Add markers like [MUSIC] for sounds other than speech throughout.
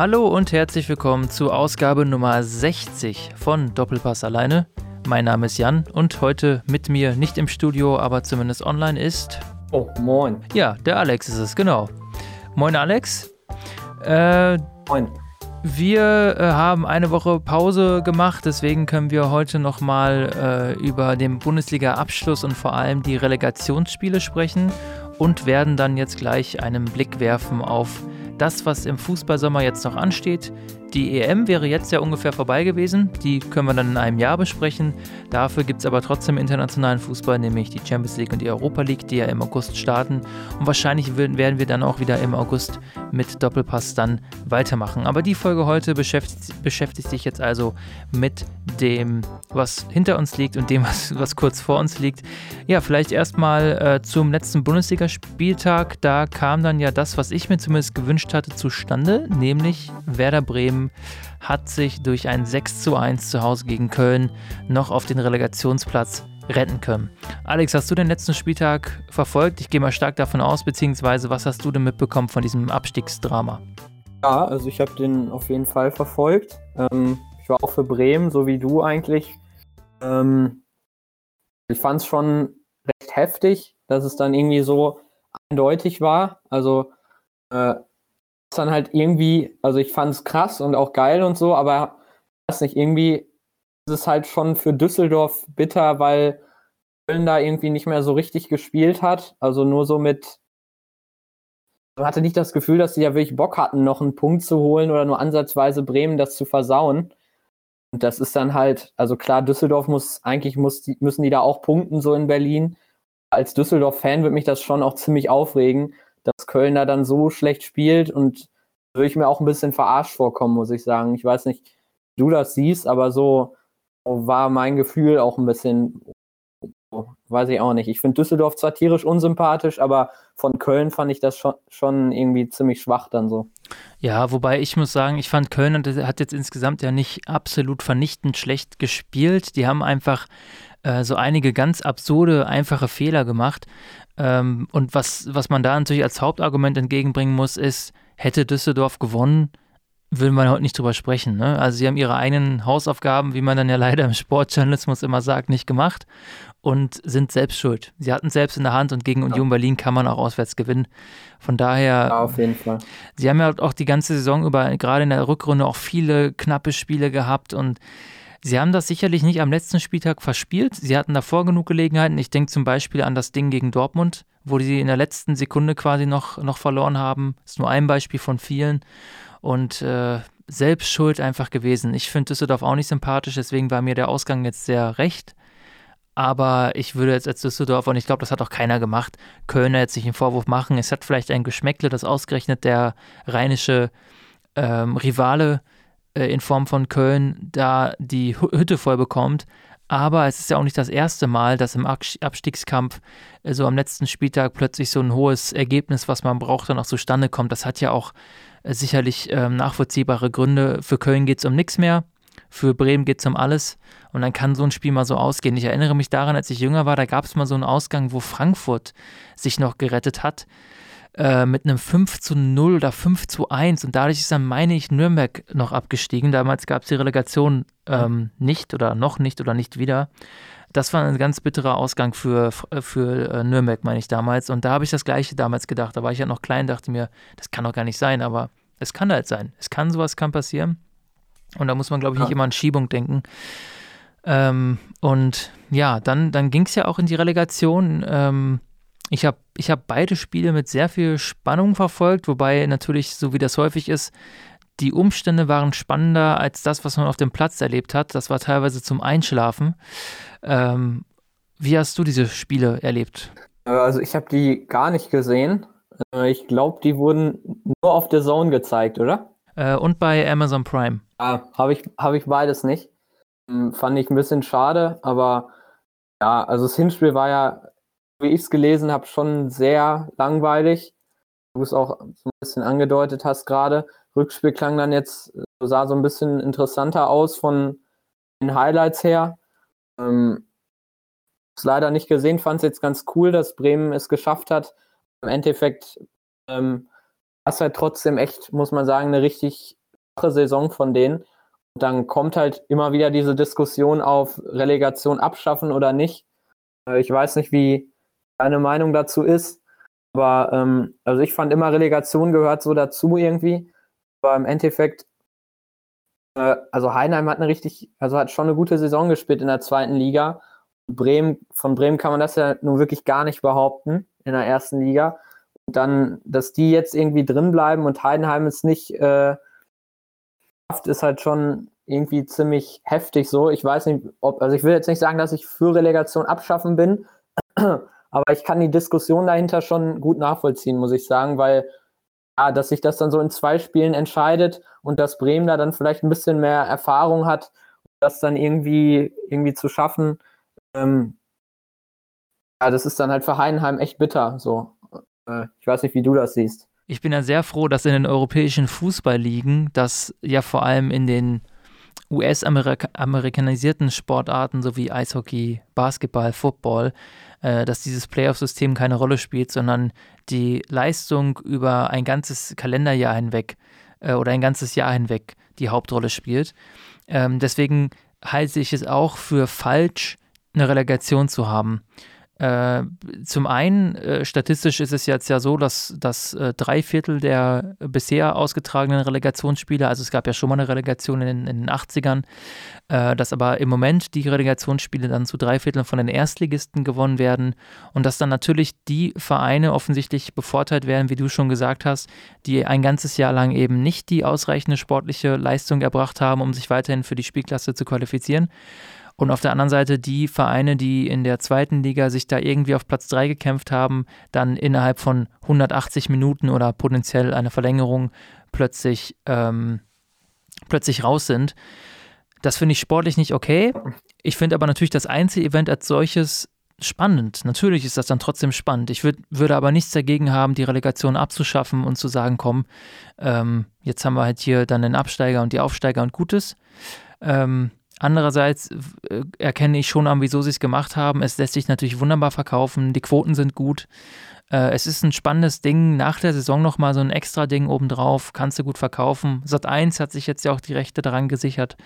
Hallo und herzlich willkommen zu Ausgabe Nummer 60 von Doppelpass alleine. Mein Name ist Jan und heute mit mir nicht im Studio, aber zumindest online ist. Oh, moin. Ja, der Alex ist es, genau. Moin, Alex. Äh, moin. Wir äh, haben eine Woche Pause gemacht, deswegen können wir heute nochmal äh, über den Bundesliga-Abschluss und vor allem die Relegationsspiele sprechen und werden dann jetzt gleich einen Blick werfen auf das, was im Fußballsommer jetzt noch ansteht. Die EM wäre jetzt ja ungefähr vorbei gewesen. Die können wir dann in einem Jahr besprechen. Dafür gibt es aber trotzdem internationalen Fußball, nämlich die Champions League und die Europa League, die ja im August starten. Und wahrscheinlich werden wir dann auch wieder im August mit Doppelpass dann weitermachen. Aber die Folge heute beschäftigt, beschäftigt sich jetzt also mit dem, was hinter uns liegt und dem, was, was kurz vor uns liegt. Ja, vielleicht erstmal äh, zum letzten Bundesligaspieltag. Da kam dann ja das, was ich mir zumindest gewünscht hatte, zustande, nämlich Werder Bremen hat sich durch ein 6 zu 1 zu Hause gegen Köln noch auf den Relegationsplatz retten können. Alex, hast du den letzten Spieltag verfolgt? Ich gehe mal stark davon aus, beziehungsweise was hast du denn mitbekommen von diesem Abstiegsdrama? Ja, also ich habe den auf jeden Fall verfolgt. Ähm, ich war auch für Bremen, so wie du eigentlich. Ähm, ich fand es schon recht heftig, dass es dann irgendwie so eindeutig war. Also äh, dann halt irgendwie, also ich fand es krass und auch geil und so, aber weiß nicht, irgendwie ist es halt schon für Düsseldorf bitter, weil Köln da irgendwie nicht mehr so richtig gespielt hat. Also nur so mit. Man hatte nicht das Gefühl, dass sie ja wirklich Bock hatten, noch einen Punkt zu holen oder nur ansatzweise Bremen das zu versauen. Und das ist dann halt, also klar, Düsseldorf muss, eigentlich muss müssen die da auch punkten, so in Berlin. Als Düsseldorf-Fan wird mich das schon auch ziemlich aufregen, dass Köln da dann so schlecht spielt und würde ich mir auch ein bisschen verarscht vorkommen, muss ich sagen. Ich weiß nicht, wie du das siehst, aber so war mein Gefühl auch ein bisschen, weiß ich auch nicht. Ich finde Düsseldorf zwar tierisch unsympathisch, aber von Köln fand ich das schon, schon irgendwie ziemlich schwach dann so. Ja, wobei ich muss sagen, ich fand Köln hat jetzt insgesamt ja nicht absolut vernichtend schlecht gespielt. Die haben einfach äh, so einige ganz absurde, einfache Fehler gemacht. Ähm, und was, was man da natürlich als Hauptargument entgegenbringen muss, ist, hätte Düsseldorf gewonnen, will man heute nicht drüber sprechen. Ne? Also sie haben ihre eigenen Hausaufgaben, wie man dann ja [LAUGHS] leider im Sportjournalismus immer sagt, nicht gemacht und sind selbst schuld. Sie hatten es selbst in der Hand und gegen Union ja. Berlin kann man auch auswärts gewinnen. Von daher. Ja, auf jeden Fall. Sie haben ja auch die ganze Saison über, gerade in der Rückrunde, auch viele knappe Spiele gehabt und Sie haben das sicherlich nicht am letzten Spieltag verspielt. Sie hatten davor genug Gelegenheiten. Ich denke zum Beispiel an das Ding gegen Dortmund, wo sie in der letzten Sekunde quasi noch, noch verloren haben. Ist nur ein Beispiel von vielen. Und äh, selbst schuld einfach gewesen. Ich finde Düsseldorf auch nicht sympathisch, deswegen war mir der Ausgang jetzt sehr recht. Aber ich würde jetzt als Düsseldorf, und ich glaube, das hat auch keiner gemacht, Kölner jetzt sich einen Vorwurf machen. Es hat vielleicht ein Geschmäckle, dass ausgerechnet der rheinische ähm, Rivale in Form von Köln da die Hütte voll bekommt. Aber es ist ja auch nicht das erste Mal, dass im Abstiegskampf äh, so am letzten Spieltag plötzlich so ein hohes Ergebnis, was man braucht, dann auch zustande kommt. Das hat ja auch äh, sicherlich ähm, nachvollziehbare Gründe. Für Köln geht es um nichts mehr, für Bremen geht es um alles. Und dann kann so ein Spiel mal so ausgehen. Ich erinnere mich daran, als ich jünger war, da gab es mal so einen Ausgang, wo Frankfurt sich noch gerettet hat. Äh, mit einem 5 zu 0 oder 5 zu 1 und dadurch ist dann, meine ich, Nürnberg noch abgestiegen. Damals gab es die Relegation ähm, nicht oder noch nicht oder nicht wieder. Das war ein ganz bitterer Ausgang für, für äh, Nürnberg, meine ich damals. Und da habe ich das Gleiche damals gedacht. Da war ich ja noch klein, dachte mir, das kann doch gar nicht sein, aber es kann halt sein. Es kann sowas kann passieren. Und da muss man, glaube ich, nicht immer an Schiebung denken. Ähm, und ja, dann, dann ging es ja auch in die Relegation. Ähm, ich habe ich hab beide Spiele mit sehr viel Spannung verfolgt, wobei natürlich, so wie das häufig ist, die Umstände waren spannender als das, was man auf dem Platz erlebt hat. Das war teilweise zum Einschlafen. Ähm, wie hast du diese Spiele erlebt? Äh, also ich habe die gar nicht gesehen. Äh, ich glaube, die wurden nur auf der Zone gezeigt, oder? Äh, und bei Amazon Prime. Ja, habe ich, hab ich beides nicht. Hm, fand ich ein bisschen schade, aber ja, also das Hinspiel war ja wie ich es gelesen habe, schon sehr langweilig. Du es auch so ein bisschen angedeutet hast gerade. Rückspiel klang dann jetzt, sah so ein bisschen interessanter aus von den Highlights her. Ähm, es leider nicht gesehen, fand es jetzt ganz cool, dass Bremen es geschafft hat. Im Endeffekt ähm, war es halt trotzdem echt, muss man sagen, eine richtig Saison von denen. Und dann kommt halt immer wieder diese Diskussion auf Relegation abschaffen oder nicht. Äh, ich weiß nicht, wie deine Meinung dazu ist. Aber ähm, also ich fand immer, Relegation gehört so dazu irgendwie. Aber im Endeffekt, äh, also Heinheim hat eine richtig, also hat schon eine gute Saison gespielt in der zweiten Liga. Bremen, von Bremen kann man das ja nun wirklich gar nicht behaupten in der ersten Liga. Und dann, dass die jetzt irgendwie drin bleiben und Heidenheim es nicht äh, ist halt schon irgendwie ziemlich heftig so. Ich weiß nicht, ob, also ich will jetzt nicht sagen, dass ich für Relegation abschaffen bin, aber ich kann die Diskussion dahinter schon gut nachvollziehen, muss ich sagen, weil ja, dass sich das dann so in zwei Spielen entscheidet und dass Bremen da dann vielleicht ein bisschen mehr Erfahrung hat, das dann irgendwie, irgendwie zu schaffen, ähm, ja, das ist dann halt für Heidenheim echt bitter. So. Äh, ich weiß nicht, wie du das siehst. Ich bin ja sehr froh, dass in den europäischen Fußballligen, dass ja vor allem in den US-amerikanisierten Sportarten sowie Eishockey, Basketball, Football, äh, dass dieses Playoff-System keine Rolle spielt, sondern die Leistung über ein ganzes Kalenderjahr hinweg äh, oder ein ganzes Jahr hinweg die Hauptrolle spielt. Ähm, deswegen halte ich es auch für falsch, eine Relegation zu haben. Äh, zum einen, äh, statistisch ist es jetzt ja so, dass, dass äh, drei Viertel der bisher ausgetragenen Relegationsspiele, also es gab ja schon mal eine Relegation in, in den 80ern, äh, dass aber im Moment die Relegationsspiele dann zu drei Vierteln von den Erstligisten gewonnen werden und dass dann natürlich die Vereine offensichtlich bevorteilt werden, wie du schon gesagt hast, die ein ganzes Jahr lang eben nicht die ausreichende sportliche Leistung erbracht haben, um sich weiterhin für die Spielklasse zu qualifizieren. Und auf der anderen Seite die Vereine, die in der zweiten Liga sich da irgendwie auf Platz 3 gekämpft haben, dann innerhalb von 180 Minuten oder potenziell einer Verlängerung plötzlich, ähm, plötzlich raus sind. Das finde ich sportlich nicht okay. Ich finde aber natürlich das Einzelevent als solches spannend. Natürlich ist das dann trotzdem spannend. Ich würd, würde aber nichts dagegen haben, die Relegation abzuschaffen und zu sagen, komm, ähm, jetzt haben wir halt hier dann den Absteiger und die Aufsteiger und Gutes. Ähm, Andererseits äh, erkenne ich schon an, wieso sie es gemacht haben. Es lässt sich natürlich wunderbar verkaufen. Die Quoten sind gut. Äh, es ist ein spannendes Ding. Nach der Saison nochmal so ein extra Ding obendrauf. Kannst du gut verkaufen. Sat 1 hat sich jetzt ja auch die Rechte daran gesichert.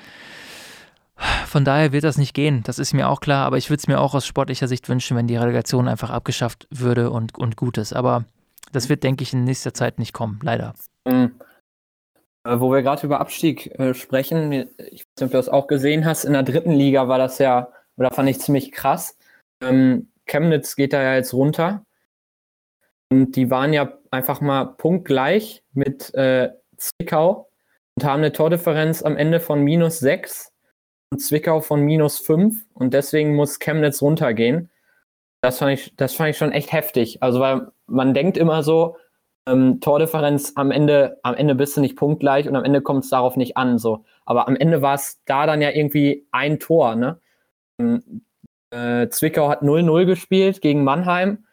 Von daher wird das nicht gehen. Das ist mir auch klar. Aber ich würde es mir auch aus sportlicher Sicht wünschen, wenn die Relegation einfach abgeschafft würde und, und gut ist. Aber das wird, denke ich, in nächster Zeit nicht kommen. Leider. Mhm. Äh, wo wir gerade über Abstieg äh, sprechen, ich weiß nicht, ob du das auch gesehen hast, in der dritten Liga war das ja, oder fand ich ziemlich krass. Ähm, Chemnitz geht da ja jetzt runter. Und die waren ja einfach mal punktgleich mit äh, Zwickau und haben eine Tordifferenz am Ende von minus 6 und Zwickau von minus 5 und deswegen muss Chemnitz runtergehen. Das fand ich, das fand ich schon echt heftig. Also, weil man denkt immer so, ähm, Tordifferenz am Ende, am Ende bist du nicht punktgleich und am Ende kommt es darauf nicht an. So. Aber am Ende war es da dann ja irgendwie ein Tor. Ne? Ähm, äh, Zwickau hat 0-0 gespielt gegen Mannheim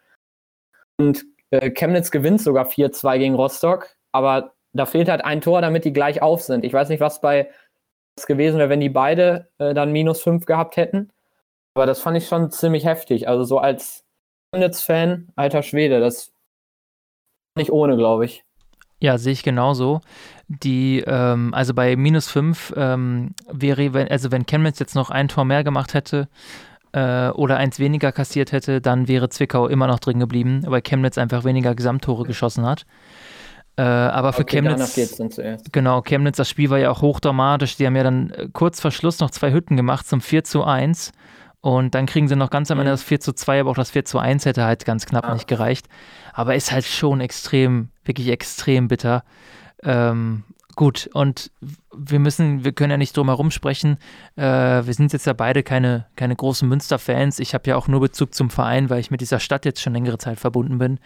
und äh, Chemnitz gewinnt sogar 4-2 gegen Rostock, aber da fehlt halt ein Tor, damit die gleich auf sind. Ich weiß nicht, was bei was gewesen wäre, wenn die beide äh, dann minus 5 gehabt hätten. Aber das fand ich schon ziemlich heftig. Also so als Chemnitz-Fan, alter Schwede, das nicht ohne, glaube ich. Ja, sehe ich genauso. Die, ähm, also bei minus 5 ähm, wäre, wenn, also wenn Chemnitz jetzt noch ein Tor mehr gemacht hätte äh, oder eins weniger kassiert hätte, dann wäre Zwickau immer noch drin geblieben, weil Chemnitz einfach weniger Gesamttore geschossen hat. Äh, aber für okay, Chemnitz. Genau, Chemnitz, das Spiel war ja auch hochdramatisch. Die haben ja dann äh, kurz vor Schluss noch zwei Hütten gemacht zum 4 zu 1. Und dann kriegen sie noch ganz am Ende mhm. das 4 zu 2, aber auch das 4 zu 1 hätte halt ganz knapp ah. nicht gereicht. Aber ist halt schon extrem, wirklich extrem bitter. Ähm, gut, und wir müssen, wir können ja nicht drum herum sprechen. Äh, wir sind jetzt ja beide keine, keine großen Münster-Fans. Ich habe ja auch nur Bezug zum Verein, weil ich mit dieser Stadt jetzt schon längere Zeit verbunden bin.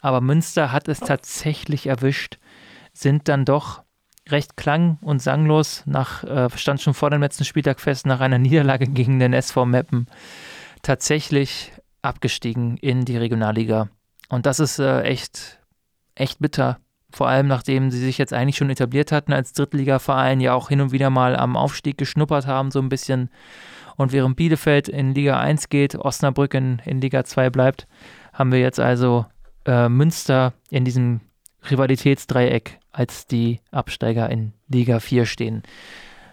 Aber Münster hat es tatsächlich erwischt, sind dann doch recht klang- und sanglos nach, äh, stand schon vor dem letzten Spieltag fest, nach einer [LAUGHS] Niederlage gegen den SV Meppen tatsächlich abgestiegen in die Regionalliga. Und das ist äh, echt, echt bitter. Vor allem nachdem sie sich jetzt eigentlich schon etabliert hatten als Drittligaverein, ja auch hin und wieder mal am Aufstieg geschnuppert haben, so ein bisschen. Und während Bielefeld in Liga 1 geht, Osnabrück in, in Liga 2 bleibt, haben wir jetzt also äh, Münster in diesem Rivalitätsdreieck als die Absteiger in Liga 4 stehen.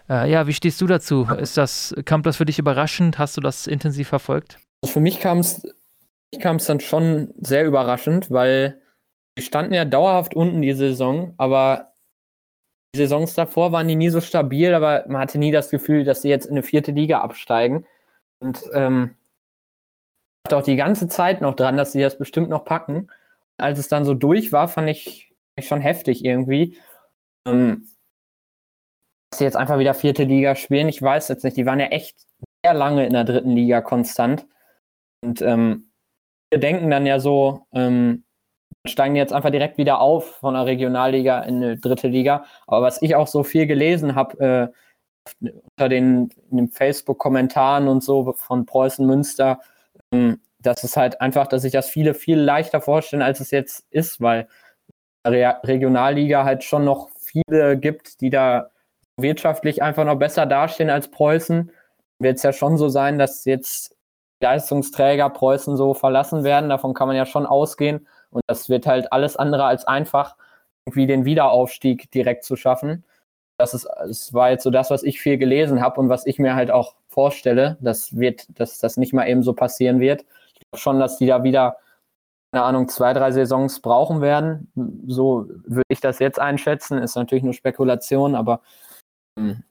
Äh, ja, wie stehst du dazu? Ist das, kam das für dich überraschend? Hast du das intensiv verfolgt? Also für mich kam es dann schon sehr überraschend, weil wir standen ja dauerhaft unten die Saison, aber die Saisons davor waren die nie so stabil, aber man hatte nie das Gefühl, dass sie jetzt in eine vierte Liga absteigen. Und ähm, dachte auch die ganze Zeit noch dran, dass sie das bestimmt noch packen. Als es dann so durch war, fand ich, schon heftig irgendwie. Ähm, dass sie jetzt einfach wieder vierte Liga spielen, ich weiß jetzt nicht. Die waren ja echt sehr lange in der dritten Liga konstant. Und ähm, wir denken dann ja so, ähm, steigen jetzt einfach direkt wieder auf von der Regionalliga in eine dritte Liga. Aber was ich auch so viel gelesen habe, äh, unter den, den Facebook-Kommentaren und so von Preußen Münster, ähm, das ist halt einfach, dass sich das viele viel leichter vorstellen, als es jetzt ist, weil Re Regionalliga halt schon noch viele gibt, die da wirtschaftlich einfach noch besser dastehen als Preußen. Wird es ja schon so sein, dass jetzt Leistungsträger Preußen so verlassen werden. Davon kann man ja schon ausgehen. Und das wird halt alles andere als einfach, irgendwie den Wiederaufstieg direkt zu schaffen. Das, ist, das war jetzt so das, was ich viel gelesen habe und was ich mir halt auch vorstelle, dass, wird, dass das nicht mal eben so passieren wird. Ich glaube schon, dass die da wieder, keine Ahnung, zwei, drei Saisons brauchen werden. So würde ich das jetzt einschätzen. Ist natürlich nur Spekulation, aber ähm,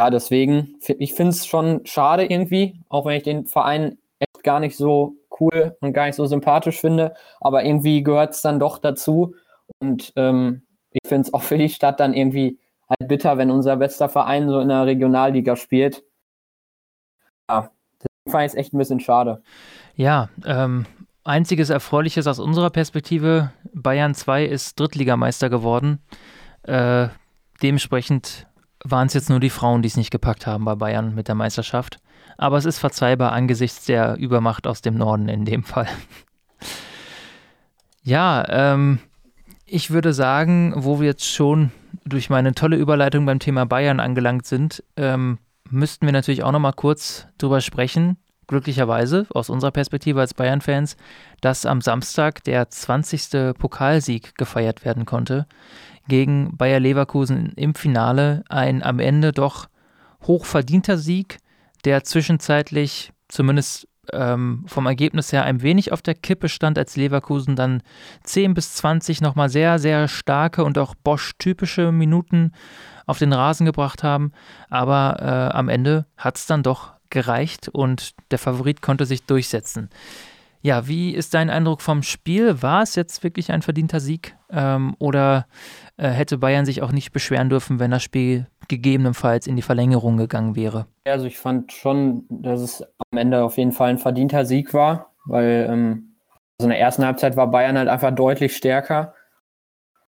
ja, deswegen, ich finde es schon schade irgendwie, auch wenn ich den Verein echt gar nicht so cool und gar nicht so sympathisch finde, aber irgendwie gehört es dann doch dazu und ähm, ich finde es auch für die Stadt dann irgendwie halt bitter, wenn unser bester Verein so in der Regionalliga spielt. Ja, das fand ich echt ein bisschen schade. Ja, ähm, einziges Erfreuliches aus unserer Perspektive, Bayern 2 ist Drittligameister geworden. Äh, dementsprechend waren es jetzt nur die Frauen, die es nicht gepackt haben bei Bayern mit der Meisterschaft. Aber es ist verzeihbar angesichts der Übermacht aus dem Norden in dem Fall. [LAUGHS] ja, ähm, ich würde sagen, wo wir jetzt schon durch meine tolle Überleitung beim Thema Bayern angelangt sind, ähm, müssten wir natürlich auch noch mal kurz drüber sprechen, glücklicherweise aus unserer Perspektive als Bayern-Fans, dass am Samstag der 20. Pokalsieg gefeiert werden konnte gegen Bayer Leverkusen im Finale. Ein am Ende doch hochverdienter Sieg, der zwischenzeitlich zumindest ähm, vom Ergebnis her ein wenig auf der Kippe stand, als Leverkusen dann 10 bis 20 nochmal sehr, sehr starke und auch Bosch-typische Minuten auf den Rasen gebracht haben. Aber äh, am Ende hat es dann doch gereicht und der Favorit konnte sich durchsetzen. Ja, wie ist dein Eindruck vom Spiel? War es jetzt wirklich ein verdienter Sieg? Ähm, oder äh, hätte Bayern sich auch nicht beschweren dürfen, wenn das Spiel gegebenenfalls in die Verlängerung gegangen wäre? Also ich fand schon, dass es am Ende auf jeden Fall ein verdienter Sieg war, weil ähm, also in der ersten Halbzeit war Bayern halt einfach deutlich stärker.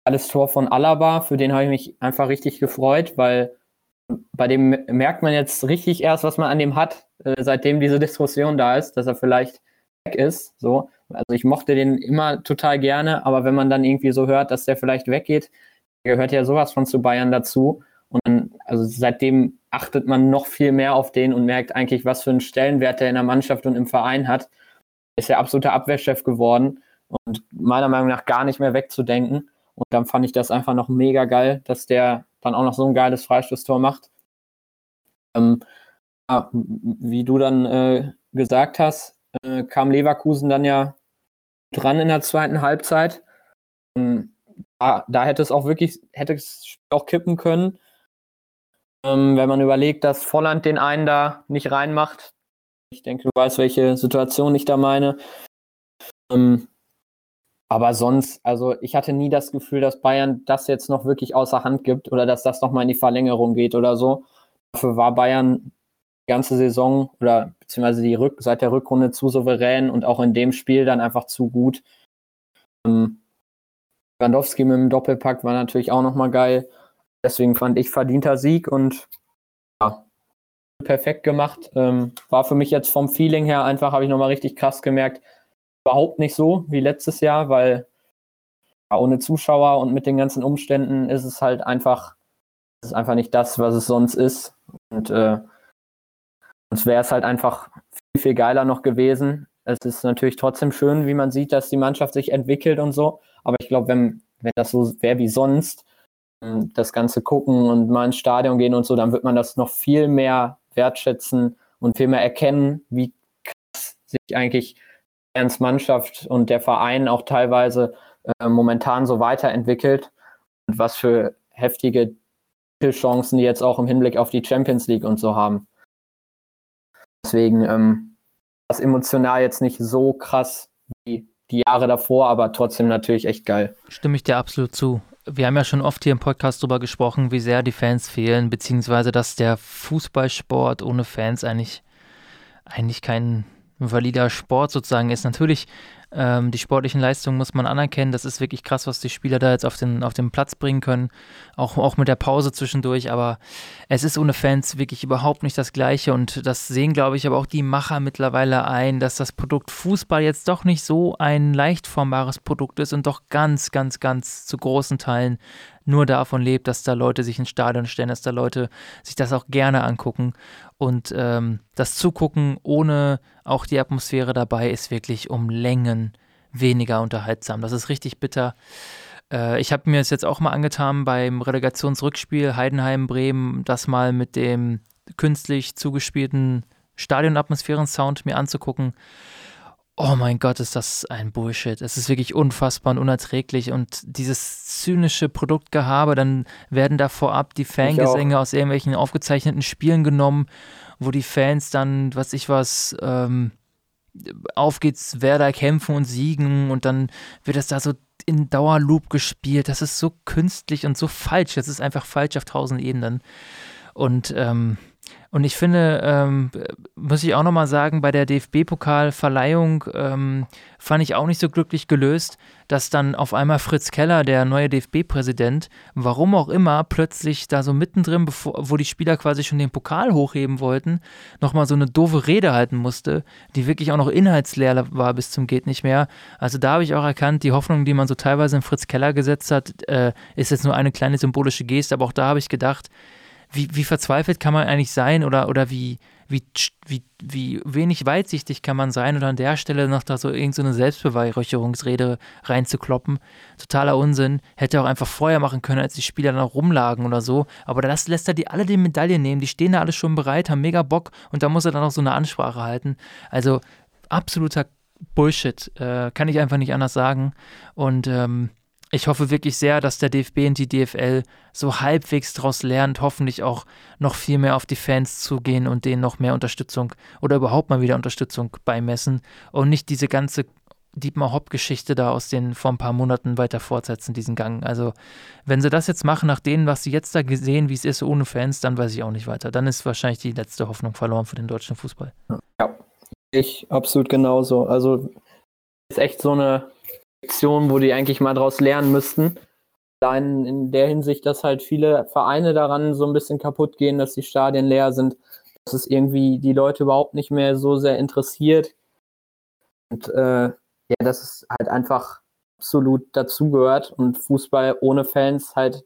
Alles Tor von Alaba, für den habe ich mich einfach richtig gefreut, weil bei dem merkt man jetzt richtig erst, was man an dem hat, äh, seitdem diese Diskussion da ist, dass er vielleicht weg ist. So. Also ich mochte den immer total gerne, aber wenn man dann irgendwie so hört, dass der vielleicht weggeht, gehört ja sowas von zu Bayern dazu. Und dann, also seitdem achtet man noch viel mehr auf den und merkt eigentlich, was für einen Stellenwert der in der Mannschaft und im Verein hat. Ist ja absoluter Abwehrchef geworden und meiner Meinung nach gar nicht mehr wegzudenken. Und dann fand ich das einfach noch mega geil, dass der dann auch noch so ein geiles Freistoßtor macht. Ähm, ja, wie du dann äh, gesagt hast, äh, kam Leverkusen dann ja dran in der zweiten Halbzeit. Ähm, da, da, hätte es auch wirklich, hätte es auch kippen können. Ähm, wenn man überlegt, dass Volland den einen da nicht reinmacht. Ich denke, du weißt, welche Situation ich da meine. Ähm, aber sonst, also ich hatte nie das Gefühl, dass Bayern das jetzt noch wirklich außer Hand gibt oder dass das nochmal in die Verlängerung geht oder so. Dafür war Bayern die ganze Saison oder beziehungsweise die Rück seit der Rückrunde zu souverän und auch in dem Spiel dann einfach zu gut. Ähm, Lewandowski mit dem Doppelpack war natürlich auch nochmal geil. Deswegen fand ich verdienter Sieg und ja, perfekt gemacht. Ähm, war für mich jetzt vom Feeling her einfach, habe ich nochmal richtig krass gemerkt, überhaupt nicht so wie letztes Jahr, weil ja, ohne Zuschauer und mit den ganzen Umständen ist es halt einfach, ist einfach nicht das, was es sonst ist. Und äh, sonst wäre es halt einfach viel, viel geiler noch gewesen. Es ist natürlich trotzdem schön, wie man sieht, dass die Mannschaft sich entwickelt und so. Aber ich glaube, wenn, wenn das so wäre wie sonst, ähm, das Ganze gucken und mal ins Stadion gehen und so, dann wird man das noch viel mehr wertschätzen und viel mehr erkennen, wie krass sich eigentlich Fans Mannschaft und der Verein auch teilweise äh, momentan so weiterentwickelt und was für heftige Chancen die jetzt auch im Hinblick auf die Champions League und so haben. Deswegen ähm, das emotional jetzt nicht so krass wie die Jahre davor, aber trotzdem natürlich echt geil. Stimme ich dir absolut zu. Wir haben ja schon oft hier im Podcast darüber gesprochen, wie sehr die Fans fehlen, beziehungsweise dass der Fußballsport ohne Fans eigentlich, eigentlich kein valider Sport sozusagen ist. Natürlich ähm, die sportlichen Leistungen muss man anerkennen. Das ist wirklich krass, was die Spieler da jetzt auf den, auf den Platz bringen können. Auch, auch mit der Pause zwischendurch. Aber es ist ohne Fans wirklich überhaupt nicht das Gleiche. Und das sehen, glaube ich, aber auch die Macher mittlerweile ein, dass das Produkt Fußball jetzt doch nicht so ein leicht formbares Produkt ist und doch ganz, ganz, ganz zu großen Teilen nur davon lebt, dass da Leute sich ins Stadion stellen, dass da Leute sich das auch gerne angucken. Und ähm, das Zugucken ohne auch die Atmosphäre dabei ist wirklich um Längen weniger unterhaltsam. Das ist richtig bitter. Äh, ich habe mir es jetzt auch mal angetan beim Relegationsrückspiel Heidenheim-Bremen, das mal mit dem künstlich zugespielten Stadionatmosphären-Sound mir anzugucken. Oh mein Gott, ist das ein Bullshit. Es ist wirklich unfassbar und unerträglich. Und dieses zynische Produktgehabe, dann werden da vorab die Fangesänge aus irgendwelchen aufgezeichneten Spielen genommen, wo die Fans dann, was ich was, ähm, auf geht's, Werder kämpfen und siegen und dann wird das da so in Dauerloop gespielt. Das ist so künstlich und so falsch. Das ist einfach falsch auf tausend Ebenen. Und ähm, und ich finde, ähm, muss ich auch nochmal sagen, bei der DFB-Pokalverleihung ähm, fand ich auch nicht so glücklich gelöst, dass dann auf einmal Fritz Keller, der neue DFB-Präsident, warum auch immer, plötzlich da so mittendrin, bevor, wo die Spieler quasi schon den Pokal hochheben wollten, nochmal so eine doofe Rede halten musste, die wirklich auch noch inhaltsleer war bis zum Geht nicht mehr. Also da habe ich auch erkannt, die Hoffnung, die man so teilweise in Fritz Keller gesetzt hat, äh, ist jetzt nur eine kleine symbolische Geste, aber auch da habe ich gedacht, wie, wie verzweifelt kann man eigentlich sein oder, oder wie, wie, wie, wie wenig weitsichtig kann man sein oder an der Stelle noch da so irgendeine so Selbstbeweihräucherungsrede reinzukloppen. Totaler Unsinn. Hätte auch einfach vorher machen können, als die Spieler dann noch rumlagen oder so. Aber das lässt er die alle die Medaille nehmen. Die stehen da alle schon bereit, haben mega Bock und da muss er dann noch so eine Ansprache halten. Also absoluter Bullshit. Äh, kann ich einfach nicht anders sagen. Und ähm, ich hoffe wirklich sehr, dass der DFB und die DFL so halbwegs daraus lernt, hoffentlich auch noch viel mehr auf die Fans zugehen und denen noch mehr Unterstützung oder überhaupt mal wieder Unterstützung beimessen und nicht diese ganze Dietmar Hopp-Geschichte da aus den vor ein paar Monaten weiter fortsetzen, diesen Gang. Also, wenn sie das jetzt machen, nach dem, was sie jetzt da gesehen, wie es ist, ohne Fans, dann weiß ich auch nicht weiter. Dann ist wahrscheinlich die letzte Hoffnung verloren für den deutschen Fußball. Ja, ich absolut genauso. Also, ist echt so eine Lektion, wo die eigentlich mal draus lernen müssten. Allein in der Hinsicht, dass halt viele Vereine daran so ein bisschen kaputt gehen, dass die Stadien leer sind, dass es irgendwie die Leute überhaupt nicht mehr so sehr interessiert. Und äh, ja, dass es halt einfach absolut dazugehört und Fußball ohne Fans halt,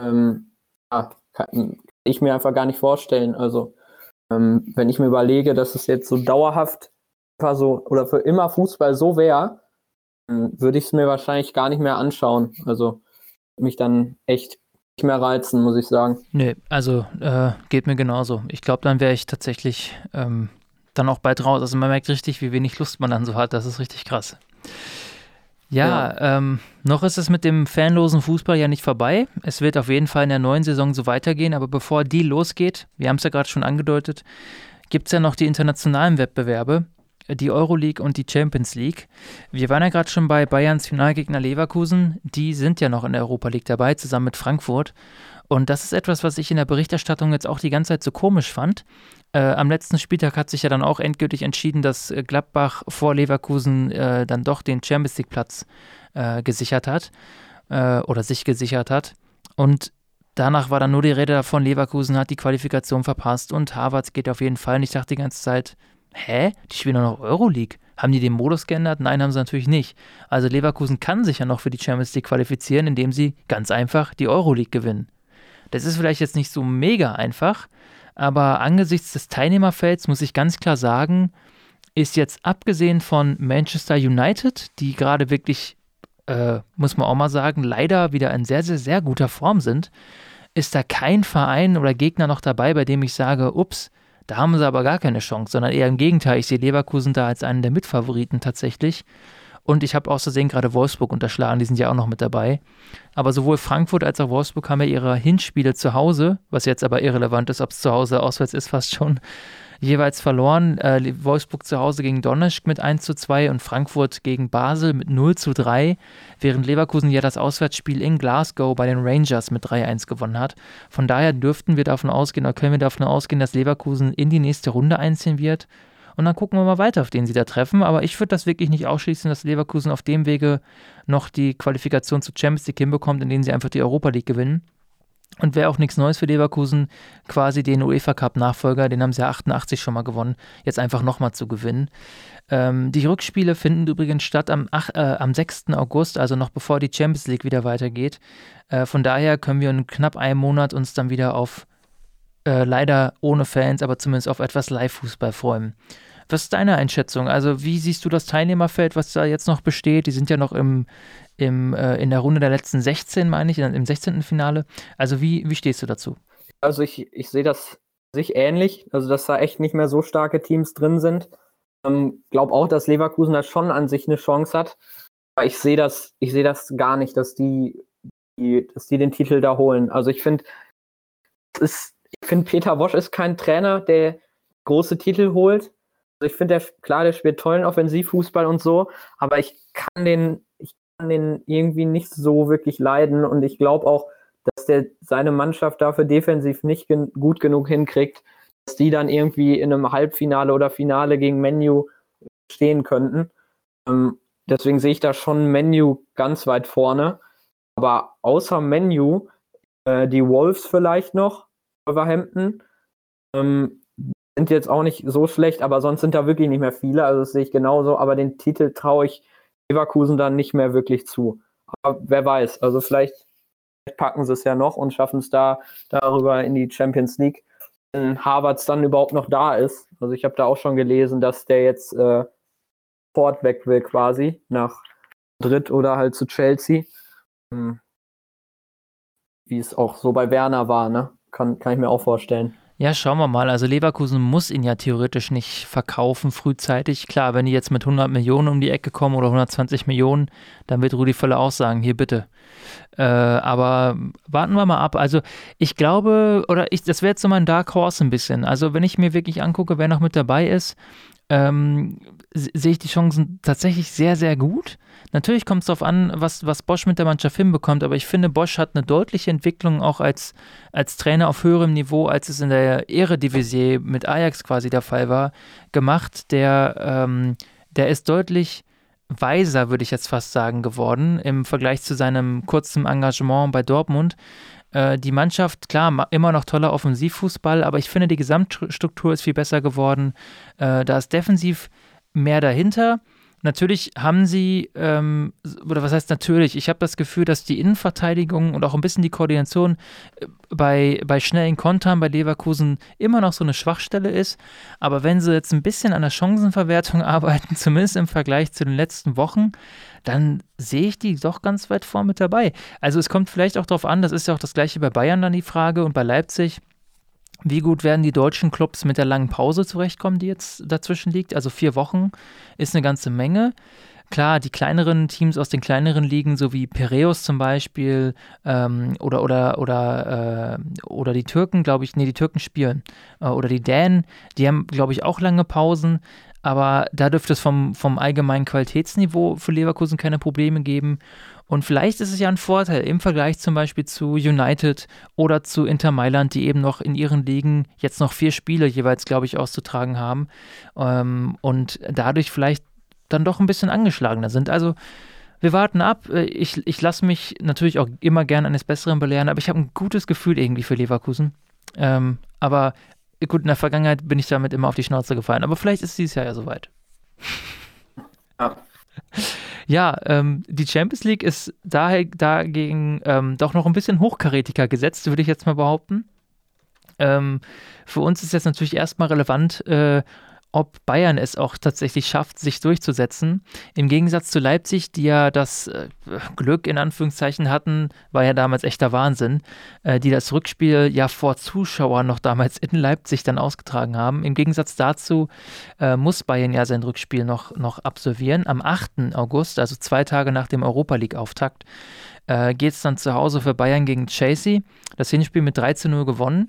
ähm, ja, kann ich mir einfach gar nicht vorstellen. Also, ähm, wenn ich mir überlege, dass es jetzt so dauerhaft so oder für immer Fußball so wäre, würde ich es mir wahrscheinlich gar nicht mehr anschauen. Also mich dann echt nicht mehr reizen, muss ich sagen. Nee, also äh, geht mir genauso. Ich glaube, dann wäre ich tatsächlich ähm, dann auch bald raus. Also man merkt richtig, wie wenig Lust man dann so hat. Das ist richtig krass. Ja, ja. Ähm, noch ist es mit dem fanlosen Fußball ja nicht vorbei. Es wird auf jeden Fall in der neuen Saison so weitergehen. Aber bevor die losgeht, wir haben es ja gerade schon angedeutet, gibt es ja noch die internationalen Wettbewerbe die Euroleague und die Champions League. Wir waren ja gerade schon bei Bayerns Finalgegner Leverkusen. Die sind ja noch in der Europa League dabei, zusammen mit Frankfurt. Und das ist etwas, was ich in der Berichterstattung jetzt auch die ganze Zeit so komisch fand. Äh, am letzten Spieltag hat sich ja dann auch endgültig entschieden, dass äh, Gladbach vor Leverkusen äh, dann doch den Champions League Platz äh, gesichert hat äh, oder sich gesichert hat. Und danach war dann nur die Rede davon, Leverkusen hat die Qualifikation verpasst und Harvard geht auf jeden Fall. Und ich dachte die ganze Zeit, hä? Die spielen doch noch Euroleague. Haben die den Modus geändert? Nein, haben sie natürlich nicht. Also Leverkusen kann sich ja noch für die Champions League qualifizieren, indem sie ganz einfach die Euroleague gewinnen. Das ist vielleicht jetzt nicht so mega einfach, aber angesichts des Teilnehmerfelds muss ich ganz klar sagen, ist jetzt abgesehen von Manchester United, die gerade wirklich äh, muss man auch mal sagen, leider wieder in sehr, sehr, sehr guter Form sind, ist da kein Verein oder Gegner noch dabei, bei dem ich sage, ups, da haben sie aber gar keine Chance, sondern eher im Gegenteil. Ich sehe Leverkusen da als einen der Mitfavoriten tatsächlich. Und ich habe außerdem gerade Wolfsburg unterschlagen, die sind ja auch noch mit dabei. Aber sowohl Frankfurt als auch Wolfsburg haben ja ihre Hinspiele zu Hause, was jetzt aber irrelevant ist, ob es zu Hause auswärts ist, fast schon, jeweils verloren. Äh, Wolfsburg zu Hause gegen Donetsk mit 1 zu 2 und Frankfurt gegen Basel mit 0 zu 3, während Leverkusen ja das Auswärtsspiel in Glasgow bei den Rangers mit 3-1 gewonnen hat. Von daher dürften wir davon ausgehen, oder können wir davon ausgehen, dass Leverkusen in die nächste Runde einziehen wird. Und dann gucken wir mal weiter, auf den sie da treffen. Aber ich würde das wirklich nicht ausschließen, dass Leverkusen auf dem Wege noch die Qualifikation zur Champions League hinbekommt, indem sie einfach die Europa League gewinnen. Und wäre auch nichts Neues für Leverkusen, quasi den UEFA Cup Nachfolger, den haben sie ja 88 schon mal gewonnen, jetzt einfach nochmal zu gewinnen. Ähm, die Rückspiele finden übrigens statt am, ach, äh, am 6. August, also noch bevor die Champions League wieder weitergeht. Äh, von daher können wir in knapp einem Monat uns dann wieder auf, äh, leider ohne Fans, aber zumindest auf etwas Live-Fußball freuen. Was ist deine Einschätzung? Also, wie siehst du das Teilnehmerfeld, was da jetzt noch besteht? Die sind ja noch im, im, äh, in der Runde der letzten 16, meine ich, im 16. Finale. Also, wie, wie stehst du dazu? Also, ich, ich sehe das sich ähnlich. Also, dass da echt nicht mehr so starke Teams drin sind. Ähm, glaube auch, dass Leverkusen da schon an sich eine Chance hat. Aber ich sehe das, ich das gar nicht, dass die, die, dass die den Titel da holen. Also ich finde, ich finde, Peter Wosch ist kein Trainer, der große Titel holt. Also ich finde, klar, der spielt tollen Offensivfußball und so, aber ich kann den, ich kann den irgendwie nicht so wirklich leiden und ich glaube auch, dass der seine Mannschaft dafür defensiv nicht gen gut genug hinkriegt, dass die dann irgendwie in einem Halbfinale oder Finale gegen Menu stehen könnten. Ähm, deswegen sehe ich da schon Menu ganz weit vorne. Aber außer Menu, äh, die Wolves vielleicht noch, Wolverhampton, ähm, sind jetzt auch nicht so schlecht, aber sonst sind da wirklich nicht mehr viele. Also das sehe ich genauso. Aber den Titel traue ich Leverkusen dann nicht mehr wirklich zu. Aber wer weiß, also vielleicht packen sie es ja noch und schaffen es da darüber in die Champions League. Wenn Harvards dann überhaupt noch da ist. Also ich habe da auch schon gelesen, dass der jetzt äh, fort weg will quasi nach Madrid oder halt zu Chelsea. Hm. Wie es auch so bei Werner war, ne? Kann, kann ich mir auch vorstellen. Ja, schauen wir mal. Also Leverkusen muss ihn ja theoretisch nicht verkaufen frühzeitig. Klar, wenn die jetzt mit 100 Millionen um die Ecke kommen oder 120 Millionen, dann wird Rudi Völler auch sagen, hier bitte. Äh, aber warten wir mal ab. Also ich glaube, oder ich, das wäre jetzt so mein Dark Horse ein bisschen. Also wenn ich mir wirklich angucke, wer noch mit dabei ist, ähm, sehe ich die Chancen tatsächlich sehr, sehr gut. Natürlich kommt es darauf an, was, was Bosch mit der Mannschaft hinbekommt, aber ich finde, Bosch hat eine deutliche Entwicklung auch als, als Trainer auf höherem Niveau, als es in der Eredivisie mit Ajax quasi der Fall war, gemacht. Der, ähm, der ist deutlich weiser, würde ich jetzt fast sagen, geworden im Vergleich zu seinem kurzen Engagement bei Dortmund. Äh, die Mannschaft, klar, immer noch toller Offensivfußball, aber ich finde, die Gesamtstruktur ist viel besser geworden. Äh, da ist defensiv mehr dahinter. Natürlich haben sie, ähm, oder was heißt natürlich, ich habe das Gefühl, dass die Innenverteidigung und auch ein bisschen die Koordination äh, bei, bei schnellen Kontern bei Leverkusen immer noch so eine Schwachstelle ist. Aber wenn sie jetzt ein bisschen an der Chancenverwertung [LAUGHS] arbeiten, zumindest im Vergleich zu den letzten Wochen, dann sehe ich die doch ganz weit vor mit dabei. Also es kommt vielleicht auch darauf an, das ist ja auch das gleiche bei Bayern dann die Frage und bei Leipzig wie gut werden die deutschen Clubs mit der langen Pause zurechtkommen, die jetzt dazwischen liegt? Also vier Wochen ist eine ganze Menge. Klar, die kleineren Teams aus den kleineren Ligen, so wie Piraeus zum Beispiel ähm, oder, oder, oder, äh, oder die Türken, glaube ich, nee, die Türken spielen. Äh, oder die Dänen, die haben, glaube ich, auch lange Pausen. Aber da dürfte es vom, vom allgemeinen Qualitätsniveau für Leverkusen keine Probleme geben. Und vielleicht ist es ja ein Vorteil im Vergleich zum Beispiel zu United oder zu Inter Mailand, die eben noch in ihren Ligen jetzt noch vier Spiele jeweils, glaube ich, auszutragen haben ähm, und dadurch vielleicht dann doch ein bisschen angeschlagener sind. Also wir warten ab. Ich, ich lasse mich natürlich auch immer gern eines Besseren belehren, aber ich habe ein gutes Gefühl irgendwie für Leverkusen. Ähm, aber gut, in der Vergangenheit bin ich damit immer auf die Schnauze gefallen. Aber vielleicht ist dieses Jahr ja soweit. Ja. Ähm, die Champions League ist daher, dagegen ähm, doch noch ein bisschen hochkarätiger gesetzt, würde ich jetzt mal behaupten. Ähm, für uns ist jetzt natürlich erstmal relevant, äh, ob Bayern es auch tatsächlich schafft, sich durchzusetzen. Im Gegensatz zu Leipzig, die ja das äh, Glück in Anführungszeichen hatten, war ja damals echter Wahnsinn, äh, die das Rückspiel ja vor Zuschauern noch damals in Leipzig dann ausgetragen haben. Im Gegensatz dazu äh, muss Bayern ja sein Rückspiel noch, noch absolvieren. Am 8. August, also zwei Tage nach dem Europa League-Auftakt, äh, geht es dann zu Hause für Bayern gegen Chasey. Das Hinspiel mit 3 zu 0 gewonnen.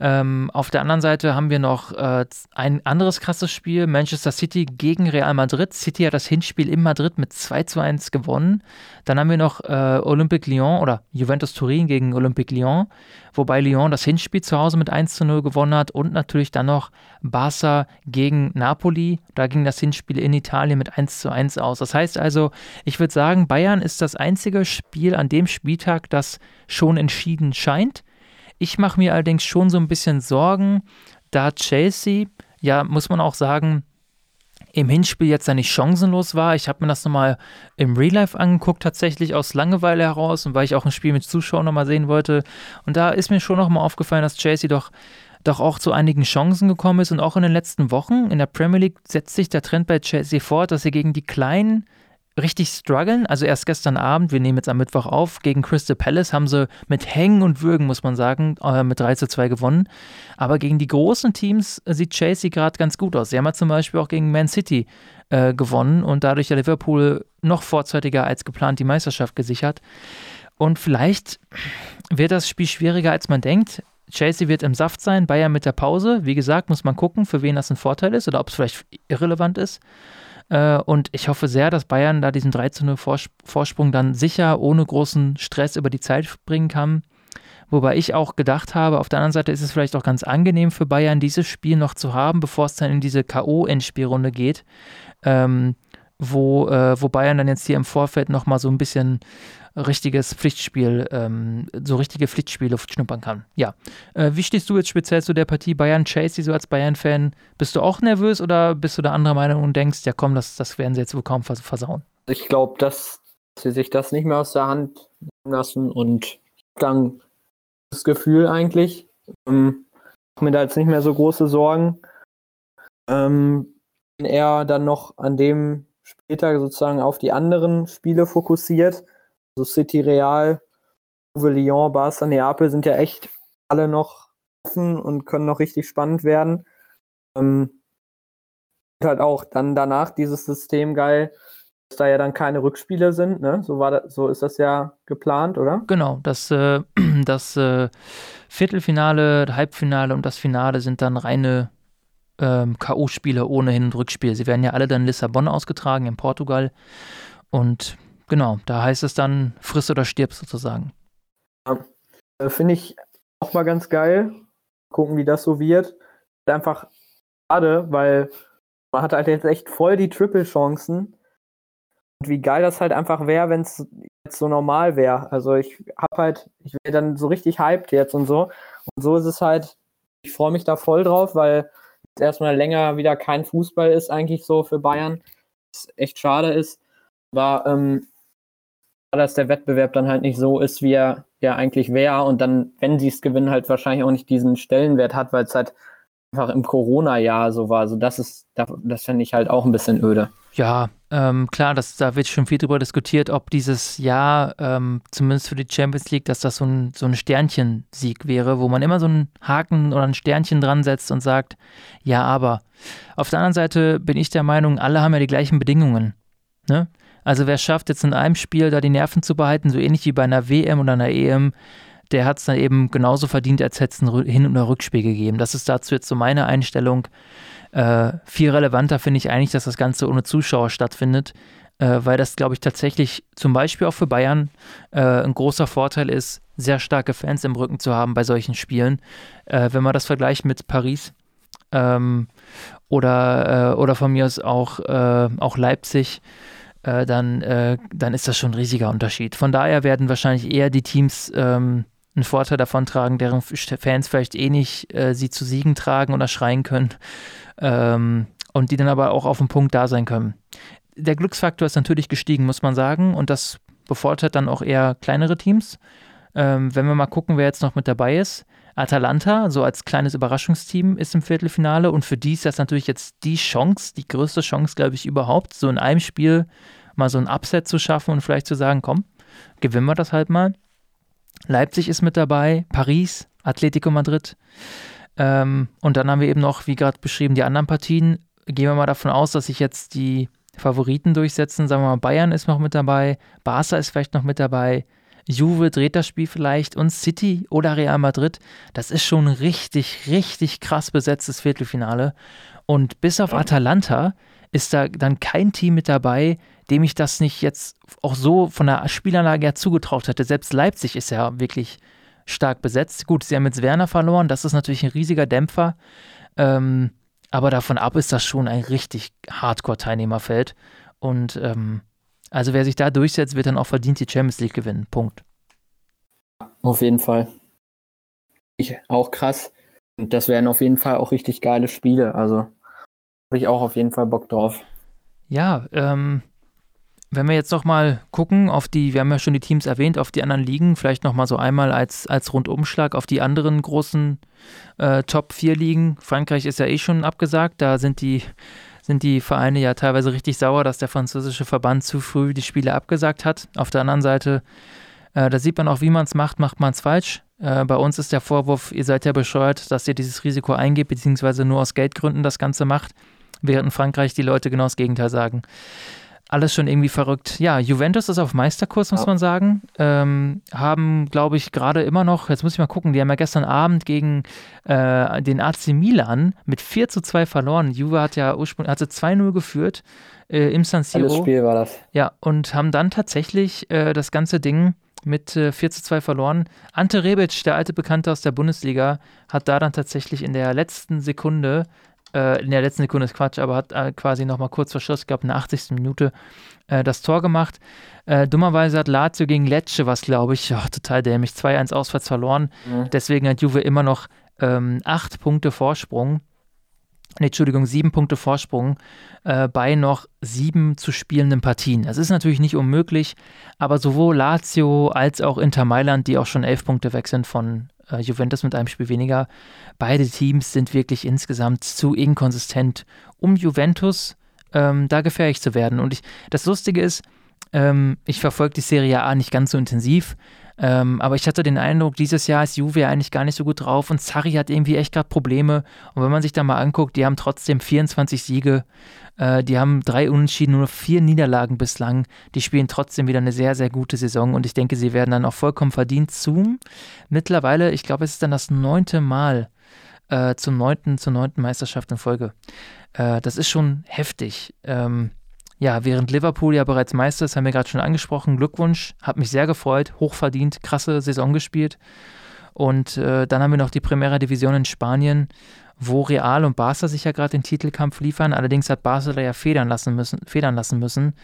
Ähm, auf der anderen Seite haben wir noch äh, ein anderes krasses Spiel, Manchester City gegen Real Madrid. City hat das Hinspiel in Madrid mit 2 zu 1 gewonnen. Dann haben wir noch äh, Olympique Lyon oder Juventus Turin gegen Olympique Lyon, wobei Lyon das Hinspiel zu Hause mit 1 zu 0 gewonnen hat und natürlich dann noch Barca gegen Napoli. Da ging das Hinspiel in Italien mit 1 zu 1 aus. Das heißt also, ich würde sagen, Bayern ist das einzige Spiel an dem Spieltag, das schon entschieden scheint. Ich mache mir allerdings schon so ein bisschen Sorgen, da Chelsea, ja, muss man auch sagen, im Hinspiel jetzt ja nicht chancenlos war. Ich habe mir das nochmal im Real Life angeguckt, tatsächlich aus Langeweile heraus und weil ich auch ein Spiel mit Zuschauern nochmal sehen wollte. Und da ist mir schon nochmal aufgefallen, dass Chelsea doch, doch auch zu einigen Chancen gekommen ist und auch in den letzten Wochen in der Premier League setzt sich der Trend bei Chelsea fort, dass sie gegen die kleinen richtig strugglen. Also erst gestern Abend, wir nehmen jetzt am Mittwoch auf, gegen Crystal Palace haben sie mit Hängen und Würgen, muss man sagen, äh, mit 3 zu 2 gewonnen. Aber gegen die großen Teams sieht Chelsea gerade ganz gut aus. Sie haben ja zum Beispiel auch gegen Man City äh, gewonnen und dadurch ja Liverpool noch vorzeitiger als geplant die Meisterschaft gesichert. Und vielleicht wird das Spiel schwieriger, als man denkt. Chelsea wird im Saft sein, Bayern mit der Pause. Wie gesagt, muss man gucken, für wen das ein Vorteil ist oder ob es vielleicht irrelevant ist. Äh, und ich hoffe sehr, dass Bayern da diesen 13 Vorsprung dann sicher ohne großen Stress über die Zeit bringen kann. Wobei ich auch gedacht habe, auf der anderen Seite ist es vielleicht auch ganz angenehm für Bayern, dieses Spiel noch zu haben, bevor es dann in diese K.O.-Endspielrunde geht, ähm, wo, äh, wo Bayern dann jetzt hier im Vorfeld nochmal so ein bisschen richtiges Pflichtspiel, ähm, so richtige Pflichtspiele schnuppern kann. Ja. Äh, wie stehst du jetzt speziell zu der Partie Bayern-Chelsea, so als Bayern-Fan? Bist du auch nervös oder bist du da anderer Meinung und denkst, ja komm, das, das werden sie jetzt wohl kaum versauen? Ich glaube, dass sie sich das nicht mehr aus der Hand lassen und dann das Gefühl eigentlich, ähm, mir da jetzt nicht mehr so große Sorgen. Ähm, er dann noch an dem Spieltag sozusagen auf die anderen Spiele fokussiert, also City Real, Uwe Lyon, Barca Neapel sind ja echt alle noch offen und können noch richtig spannend werden. Ähm, halt auch dann danach dieses System geil, dass da ja dann keine Rückspiele sind, ne? So war das, so ist das ja geplant, oder? Genau, das, äh, [CLEARS THROAT] das äh, Viertelfinale, Halbfinale und das Finale sind dann reine ähm, K.O.-Spiele ohne Hin- und Rückspiel. Sie werden ja alle dann in Lissabon ausgetragen, in Portugal. Und Genau, da heißt es dann friss oder stirb sozusagen. Ja, äh, Finde ich auch mal ganz geil. Gucken, wie das so wird. Einfach schade, weil man hat halt jetzt echt voll die Triple-Chancen. Und wie geil das halt einfach wäre, wenn es jetzt so normal wäre. Also ich hab halt, ich wäre dann so richtig hyped jetzt und so. Und so ist es halt, ich freue mich da voll drauf, weil erstmal länger wieder kein Fußball ist, eigentlich so für Bayern. Was echt schade ist. Aber ähm, dass der Wettbewerb dann halt nicht so ist, wie er ja eigentlich wäre und dann, wenn sie es gewinnen, halt wahrscheinlich auch nicht diesen Stellenwert hat, weil es halt einfach im Corona-Jahr so war. Also das ist, das fände ich halt auch ein bisschen öde. Ja, ähm, klar, das, da wird schon viel drüber diskutiert, ob dieses Jahr, ähm, zumindest für die Champions League, dass das so ein, so ein Sternchensieg wäre, wo man immer so einen Haken oder ein Sternchen dran setzt und sagt, ja, aber. Auf der anderen Seite bin ich der Meinung, alle haben ja die gleichen Bedingungen. Ne? Also wer schafft jetzt in einem Spiel da die Nerven zu behalten, so ähnlich wie bei einer WM oder einer EM, der hat es dann eben genauso verdient, als hätte es ein Hin- oder Rückspiel gegeben. Das ist dazu jetzt so meine Einstellung. Äh, viel relevanter finde ich eigentlich, dass das Ganze ohne Zuschauer stattfindet, äh, weil das, glaube ich, tatsächlich zum Beispiel auch für Bayern äh, ein großer Vorteil ist, sehr starke Fans im Rücken zu haben bei solchen Spielen. Äh, wenn man das vergleicht mit Paris ähm, oder, äh, oder von mir aus auch, äh, auch Leipzig, äh, dann, äh, dann ist das schon ein riesiger Unterschied. Von daher werden wahrscheinlich eher die Teams ähm, einen Vorteil davon tragen, deren Fans vielleicht eh nicht äh, sie zu Siegen tragen oder schreien können ähm, und die dann aber auch auf dem Punkt da sein können. Der Glücksfaktor ist natürlich gestiegen, muss man sagen, und das bevorteilt dann auch eher kleinere Teams. Ähm, wenn wir mal gucken, wer jetzt noch mit dabei ist. Atalanta, so als kleines Überraschungsteam, ist im Viertelfinale und für die ist das natürlich jetzt die Chance, die größte Chance, glaube ich, überhaupt, so in einem Spiel mal so ein Upset zu schaffen und vielleicht zu sagen, komm, gewinnen wir das halt mal. Leipzig ist mit dabei, Paris, Atletico Madrid. Ähm, und dann haben wir eben noch, wie gerade beschrieben, die anderen Partien. Gehen wir mal davon aus, dass sich jetzt die Favoriten durchsetzen. Sagen wir mal, Bayern ist noch mit dabei, Barca ist vielleicht noch mit dabei, Juve dreht das Spiel vielleicht und City oder Real Madrid. Das ist schon richtig, richtig krass besetztes Viertelfinale. Und bis auf Atalanta ist da dann kein Team mit dabei, dem ich das nicht jetzt auch so von der Spielanlage her zugetraut hätte. Selbst Leipzig ist ja wirklich stark besetzt. Gut, sie haben jetzt Werner verloren, das ist natürlich ein riesiger Dämpfer. Ähm, aber davon ab ist das schon ein richtig Hardcore-Teilnehmerfeld. Und ähm, also wer sich da durchsetzt, wird dann auch verdient die Champions League gewinnen. Punkt. Auf jeden Fall. Ich auch krass. Und das wären auf jeden Fall auch richtig geile Spiele. Also habe ich auch auf jeden Fall Bock drauf. Ja, ähm, wenn wir jetzt noch mal gucken auf die, wir haben ja schon die Teams erwähnt, auf die anderen Ligen, vielleicht noch mal so einmal als, als Rundumschlag auf die anderen großen äh, Top 4 Ligen. Frankreich ist ja eh schon abgesagt, da sind die, sind die Vereine ja teilweise richtig sauer, dass der französische Verband zu früh die Spiele abgesagt hat. Auf der anderen Seite, äh, da sieht man auch, wie man es macht, macht man es falsch. Äh, bei uns ist der Vorwurf, ihr seid ja bescheuert, dass ihr dieses Risiko eingeht, beziehungsweise nur aus Geldgründen das Ganze macht, während in Frankreich die Leute genau das Gegenteil sagen alles schon irgendwie verrückt. Ja, Juventus ist auf Meisterkurs, muss ja. man sagen. Ähm, haben, glaube ich, gerade immer noch, jetzt muss ich mal gucken, die haben ja gestern Abend gegen äh, den AC Milan mit 4 zu 2 verloren. Juve hat ja ursprünglich, hatte 2-0 geführt äh, im San Siro. Alles Spiel war das. Ja, und haben dann tatsächlich äh, das ganze Ding mit äh, 4 zu 2 verloren. Ante Rebic, der alte Bekannte aus der Bundesliga, hat da dann tatsächlich in der letzten Sekunde äh, in der letzten Sekunde ist Quatsch, aber hat äh, quasi nochmal kurz vor Schluss, ich glaube in der 80. Minute, äh, das Tor gemacht. Äh, dummerweise hat Lazio gegen Lecce, was glaube ich, oh, total dämlich, 2-1 auswärts verloren. Mhm. Deswegen hat Juve immer noch ähm, acht Punkte Vorsprung. Nee, Entschuldigung, sieben Punkte Vorsprung äh, bei noch sieben zu spielenden Partien. Das ist natürlich nicht unmöglich, aber sowohl Lazio als auch Inter Mailand, die auch schon elf Punkte weg sind von äh, Juventus mit einem Spiel weniger. Beide Teams sind wirklich insgesamt zu inkonsistent, um Juventus ähm, da gefährlich zu werden. Und ich, das Lustige ist, ähm, ich verfolge die Serie A nicht ganz so intensiv, ähm, aber ich hatte den Eindruck, dieses Jahr ist Juve eigentlich gar nicht so gut drauf und Sarri hat irgendwie echt gerade Probleme. Und wenn man sich da mal anguckt, die haben trotzdem 24 Siege, äh, die haben drei Unentschieden, nur vier Niederlagen bislang. Die spielen trotzdem wieder eine sehr, sehr gute Saison und ich denke, sie werden dann auch vollkommen verdient zum mittlerweile, ich glaube, es ist dann das neunte Mal äh, zum neunten, zur neunten Meisterschaft in Folge. Äh, das ist schon heftig. Ähm, ja, während Liverpool ja bereits Meister ist, haben wir gerade schon angesprochen. Glückwunsch, hat mich sehr gefreut, hochverdient, krasse Saison gespielt. Und äh, dann haben wir noch die Primera Division in Spanien, wo Real und Barca sich ja gerade den Titelkampf liefern. Allerdings hat Barca da ja federn lassen müssen. Federn lassen müssen.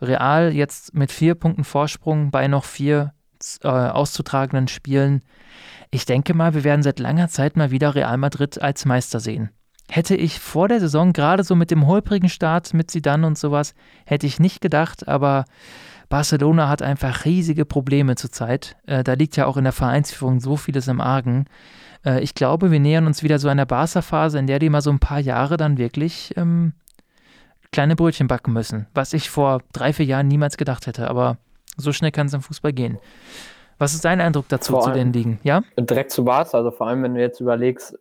Real jetzt mit vier Punkten Vorsprung bei noch vier äh, auszutragenden Spielen. Ich denke mal, wir werden seit langer Zeit mal wieder Real Madrid als Meister sehen hätte ich vor der Saison, gerade so mit dem holprigen Start mit Zidane und sowas, hätte ich nicht gedacht, aber Barcelona hat einfach riesige Probleme zurzeit. Äh, da liegt ja auch in der Vereinsführung so vieles im Argen. Äh, ich glaube, wir nähern uns wieder so einer Barca-Phase, in der die mal so ein paar Jahre dann wirklich ähm, kleine Brötchen backen müssen, was ich vor drei, vier Jahren niemals gedacht hätte, aber so schnell kann es im Fußball gehen. Was ist dein Eindruck dazu vor zu den Ligen? Ja? Direkt zu Barca, also vor allem, wenn du jetzt überlegst,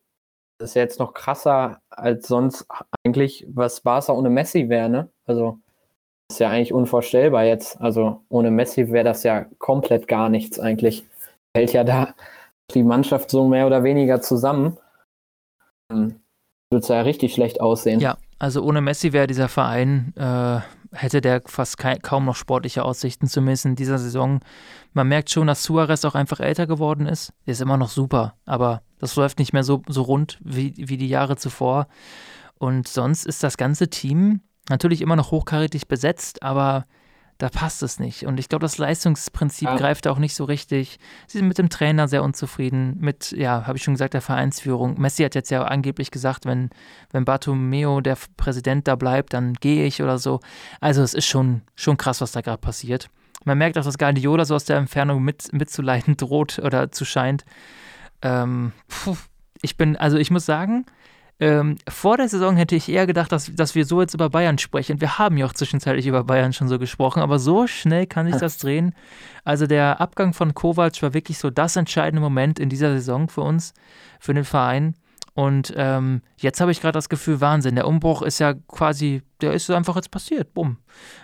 ist ja jetzt noch krasser als sonst eigentlich, was Barca ohne Messi wäre, ne? Also, ist ja eigentlich unvorstellbar jetzt. Also, ohne Messi wäre das ja komplett gar nichts eigentlich. Hält ja da die Mannschaft so mehr oder weniger zusammen. Würde es ja richtig schlecht aussehen. Ja, also ohne Messi wäre dieser Verein, äh, hätte der fast kaum noch sportliche Aussichten, zumindest in dieser Saison. Man merkt schon, dass Suarez auch einfach älter geworden ist. Der ist immer noch super, aber das läuft nicht mehr so, so rund wie, wie die Jahre zuvor. Und sonst ist das ganze Team natürlich immer noch hochkarätig besetzt, aber da passt es nicht. Und ich glaube, das Leistungsprinzip ja. greift auch nicht so richtig. Sie sind mit dem Trainer sehr unzufrieden, mit, ja, habe ich schon gesagt, der Vereinsführung. Messi hat jetzt ja angeblich gesagt, wenn, wenn Bartomeo, der Präsident, da bleibt, dann gehe ich oder so. Also es ist schon, schon krass, was da gerade passiert. Man merkt auch, dass Guardiola so aus der Entfernung mit, mitzuleiden [LAUGHS] droht oder zu scheint. ähm, ich bin, also ich muss sagen, ähm, vor der Saison hätte ich eher gedacht, dass, dass wir so jetzt über Bayern sprechen. Wir haben ja auch zwischenzeitlich über Bayern schon so gesprochen, aber so schnell kann sich das drehen. Also der Abgang von Kovac war wirklich so das entscheidende Moment in dieser Saison für uns, für den Verein. Und ähm, jetzt habe ich gerade das Gefühl, Wahnsinn, der Umbruch ist ja quasi, der ist einfach jetzt passiert. Bumm.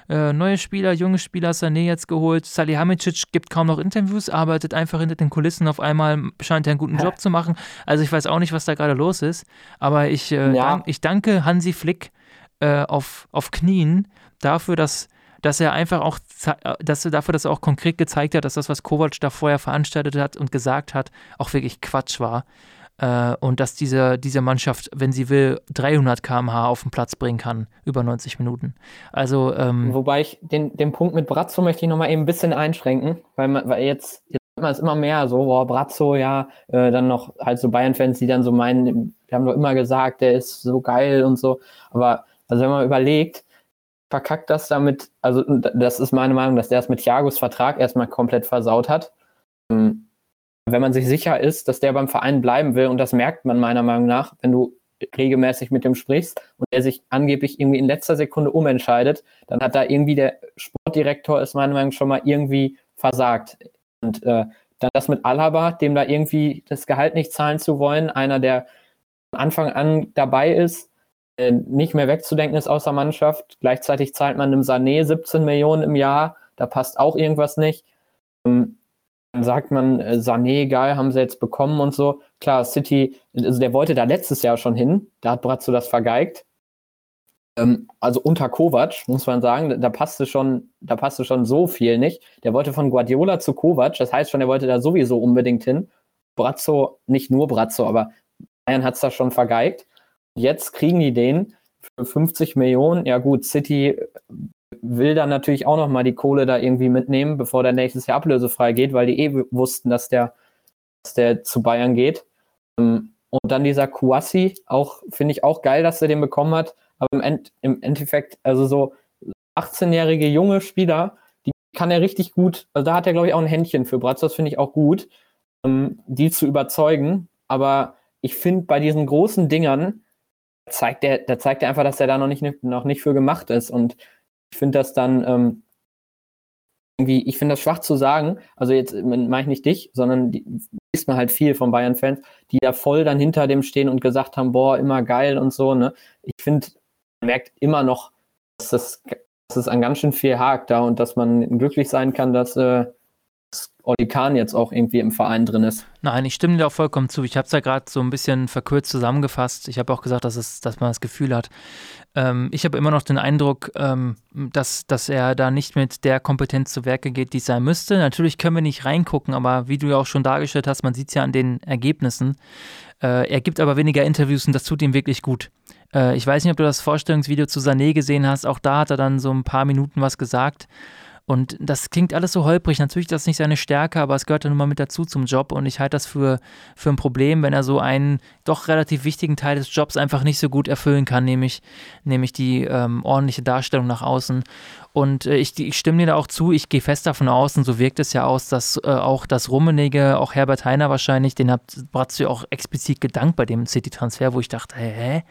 Äh, neue Spieler, junge Spieler, Sané jetzt geholt. Salihamidzic gibt kaum noch Interviews, arbeitet einfach hinter den Kulissen auf einmal, scheint er einen guten Job zu machen. Also ich weiß auch nicht, was da gerade los ist. Aber ich, äh, ja. dank, ich danke Hansi Flick äh, auf, auf Knien dafür, dass dass er einfach auch, dass er dafür, dass er auch konkret gezeigt hat, dass das, was Kovac da vorher veranstaltet hat und gesagt hat, auch wirklich Quatsch war. Äh, und dass diese, diese Mannschaft, wenn sie will, 300 km/h auf den Platz bringen kann, über 90 Minuten. Also, ähm, Wobei ich den, den Punkt mit Brazzo möchte ich nochmal eben ein bisschen einschränken, weil, man, weil jetzt, jetzt hört man es immer mehr so, boah, Brazzo, ja, äh, dann noch halt so Bayern-Fans, die dann so meinen, wir haben doch immer gesagt, der ist so geil und so. Aber also wenn man überlegt, verkackt das damit, also das ist meine Meinung, dass der es mit Thiagos Vertrag erstmal komplett versaut hat. Ähm, wenn man sich sicher ist, dass der beim Verein bleiben will, und das merkt man meiner Meinung nach, wenn du regelmäßig mit dem sprichst und der sich angeblich irgendwie in letzter Sekunde umentscheidet, dann hat da irgendwie der Sportdirektor, ist meiner Meinung nach schon mal irgendwie versagt. Und äh, dann das mit Alaba, dem da irgendwie das Gehalt nicht zahlen zu wollen, einer, der von Anfang an dabei ist, äh, nicht mehr wegzudenken ist aus der Mannschaft. Gleichzeitig zahlt man einem Sané 17 Millionen im Jahr, da passt auch irgendwas nicht. Ähm, sagt man, äh, Sané, geil, haben sie jetzt bekommen und so. Klar, City, also der wollte da letztes Jahr schon hin, da hat Brazzo das vergeigt. Ähm, also unter Kovac, muss man sagen, da passte schon, da passte schon so viel nicht. Der wollte von Guardiola zu Kovac, das heißt schon, er wollte da sowieso unbedingt hin. Brazzo, nicht nur Brazzo, aber Bayern hat es da schon vergeigt. Jetzt kriegen die den für 50 Millionen. Ja gut, City will dann natürlich auch nochmal die Kohle da irgendwie mitnehmen, bevor der nächstes Jahr ablösefrei geht, weil die eh wussten, dass der, dass der zu Bayern geht. Ähm, und dann dieser Kouassi, auch finde ich auch geil, dass er den bekommen hat. Aber im, End, im Endeffekt, also so 18-jährige junge Spieler, die kann er richtig gut, also da hat er, glaube ich, auch ein Händchen für Bratz, das finde ich auch gut, ähm, die zu überzeugen. Aber ich finde, bei diesen großen Dingern zeigt der, da zeigt er einfach, dass er da noch nicht, noch nicht für gemacht ist. Und ich finde das dann ähm, irgendwie, ich finde das schwach zu sagen, also jetzt meine ich nicht dich, sondern die, liest man halt viel von Bayern-Fans, die da voll dann hinter dem stehen und gesagt haben, boah, immer geil und so, ne? Ich finde, man merkt immer noch, dass das, dass es an ganz schön viel hakt da und dass man glücklich sein kann, dass äh, Oli Kahn jetzt auch irgendwie im Verein drin ist. Nein, ich stimme dir auch vollkommen zu. Ich habe es ja gerade so ein bisschen verkürzt zusammengefasst. Ich habe auch gesagt, dass, es, dass man das Gefühl hat. Ähm, ich habe immer noch den Eindruck, ähm, dass, dass er da nicht mit der Kompetenz zu Werke geht, die es sein müsste. Natürlich können wir nicht reingucken, aber wie du ja auch schon dargestellt hast, man sieht es ja an den Ergebnissen. Äh, er gibt aber weniger Interviews und das tut ihm wirklich gut. Äh, ich weiß nicht, ob du das Vorstellungsvideo zu Sané gesehen hast. Auch da hat er dann so ein paar Minuten was gesagt. Und das klingt alles so holprig. Natürlich ist das nicht seine Stärke, aber es gehört ja nun mal mit dazu zum Job. Und ich halte das für, für ein Problem, wenn er so einen doch relativ wichtigen Teil des Jobs einfach nicht so gut erfüllen kann, nämlich, nämlich die ähm, ordentliche Darstellung nach außen. Und äh, ich, ich, stimme dir da auch zu, ich gehe fest davon aus, und so wirkt es ja aus, dass äh, auch das Rummenige, auch Herbert Heiner wahrscheinlich, den hat Bratzo auch explizit gedankt bei dem City-Transfer, wo ich dachte, hä?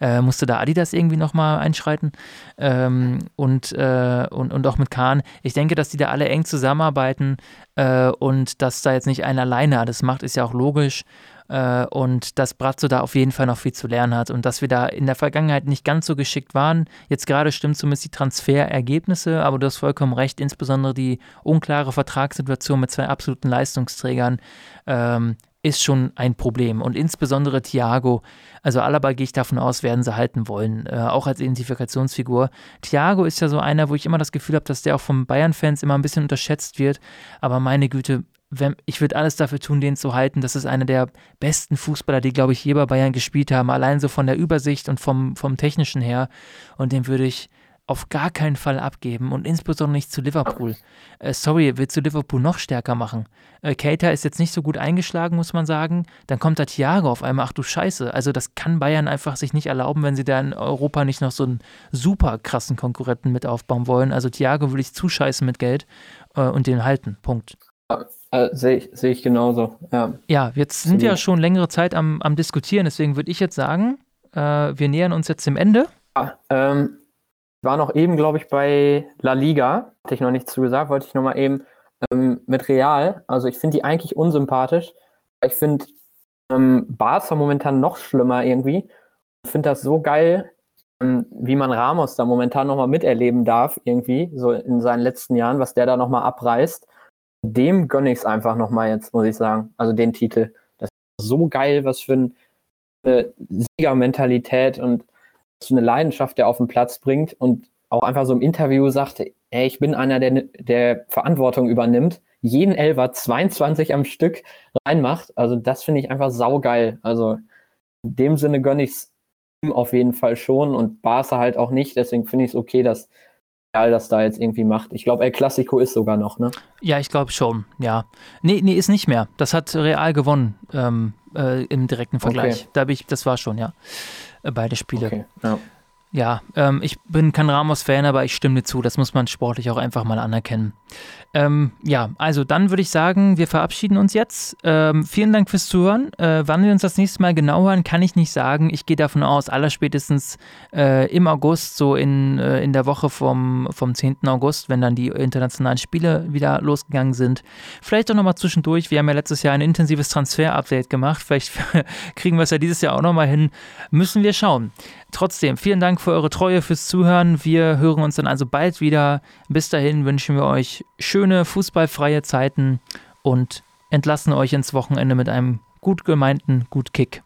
Äh, musste da Adidas irgendwie nochmal einschreiten? Ähm, und, äh, und, und auch mit Kahn. Ich denke, dass die da alle eng zusammenarbeiten äh, und dass da jetzt nicht einer alleine alles macht, ist ja auch logisch äh, und dass Brazzo da auf jeden Fall noch viel zu lernen hat und dass wir da in der Vergangenheit nicht ganz so geschickt waren. Jetzt gerade stimmt zumindest die Transferergebnisse, aber du hast vollkommen recht, insbesondere die unklare Vertragssituation mit zwei absoluten Leistungsträgern ähm, ist schon ein Problem. Und insbesondere Thiago, also Alaba gehe ich davon aus, werden sie halten wollen, äh, auch als Identifikationsfigur. Thiago ist ja so einer, wo ich immer das Gefühl habe, dass der auch von Bayern-Fans immer ein bisschen unterschätzt wird. Aber meine Güte, wenn, ich würde alles dafür tun, den zu halten. Das ist einer der besten Fußballer, die, glaube ich, je bei Bayern gespielt haben. Allein so von der Übersicht und vom, vom Technischen her. Und den würde ich auf gar keinen Fall abgeben und insbesondere nicht zu Liverpool. Äh, sorry, willst du Liverpool noch stärker machen? Äh, Keita ist jetzt nicht so gut eingeschlagen, muss man sagen. Dann kommt da Thiago auf einmal, ach du Scheiße. Also das kann Bayern einfach sich nicht erlauben, wenn sie da in Europa nicht noch so einen super krassen Konkurrenten mit aufbauen wollen. Also Thiago will ich zuscheißen mit Geld äh, und den halten. Punkt. Äh, Sehe ich, seh ich genauso. Ja, ja jetzt sind wir ja schon längere Zeit am, am Diskutieren, deswegen würde ich jetzt sagen, äh, wir nähern uns jetzt dem Ende. Ja, ähm, war noch eben, glaube ich, bei La Liga, hatte ich noch nichts zu gesagt, wollte ich noch mal eben ähm, mit Real. Also ich finde die eigentlich unsympathisch. Ich finde ähm, Barca momentan noch schlimmer irgendwie. Ich finde das so geil, ähm, wie man Ramos da momentan noch mal miterleben darf irgendwie, so in seinen letzten Jahren, was der da noch mal abreißt dem gönne ich es einfach nochmal jetzt, muss ich sagen. Also den Titel. Das ist so geil, was für eine Siegermentalität und für eine Leidenschaft der auf den Platz bringt und auch einfach so im Interview sagte, ey, ich bin einer, der, der Verantwortung übernimmt, jeden Elfer 22 am Stück reinmacht. Also das finde ich einfach saugeil. Also in dem Sinne gönne ich es ihm auf jeden Fall schon und Barca halt auch nicht. Deswegen finde ich es okay, dass das da jetzt irgendwie macht. Ich glaube, El Clasico ist sogar noch, ne? Ja, ich glaube schon, ja. Nee, nee, ist nicht mehr. Das hat Real gewonnen ähm, äh, im direkten Vergleich. Okay. Da ich, das war schon, ja. Äh, beide Spiele. Okay, ja. Ja, ähm, ich bin kein Ramos-Fan, aber ich stimme dir zu. Das muss man sportlich auch einfach mal anerkennen. Ähm, ja, also dann würde ich sagen, wir verabschieden uns jetzt. Ähm, vielen Dank fürs Zuhören. Äh, wann wir uns das nächste Mal genau hören, kann ich nicht sagen. Ich gehe davon aus, allerspätestens äh, im August, so in, äh, in der Woche vom, vom 10. August, wenn dann die internationalen Spiele wieder losgegangen sind. Vielleicht auch nochmal zwischendurch. Wir haben ja letztes Jahr ein intensives Transfer-Update gemacht. Vielleicht [LAUGHS] kriegen wir es ja dieses Jahr auch nochmal hin. Müssen wir schauen. Trotzdem, vielen Dank für eure Treue, fürs Zuhören. Wir hören uns dann also bald wieder. Bis dahin wünschen wir euch schöne fußballfreie Zeiten und entlassen euch ins Wochenende mit einem gut gemeinten Gut Kick.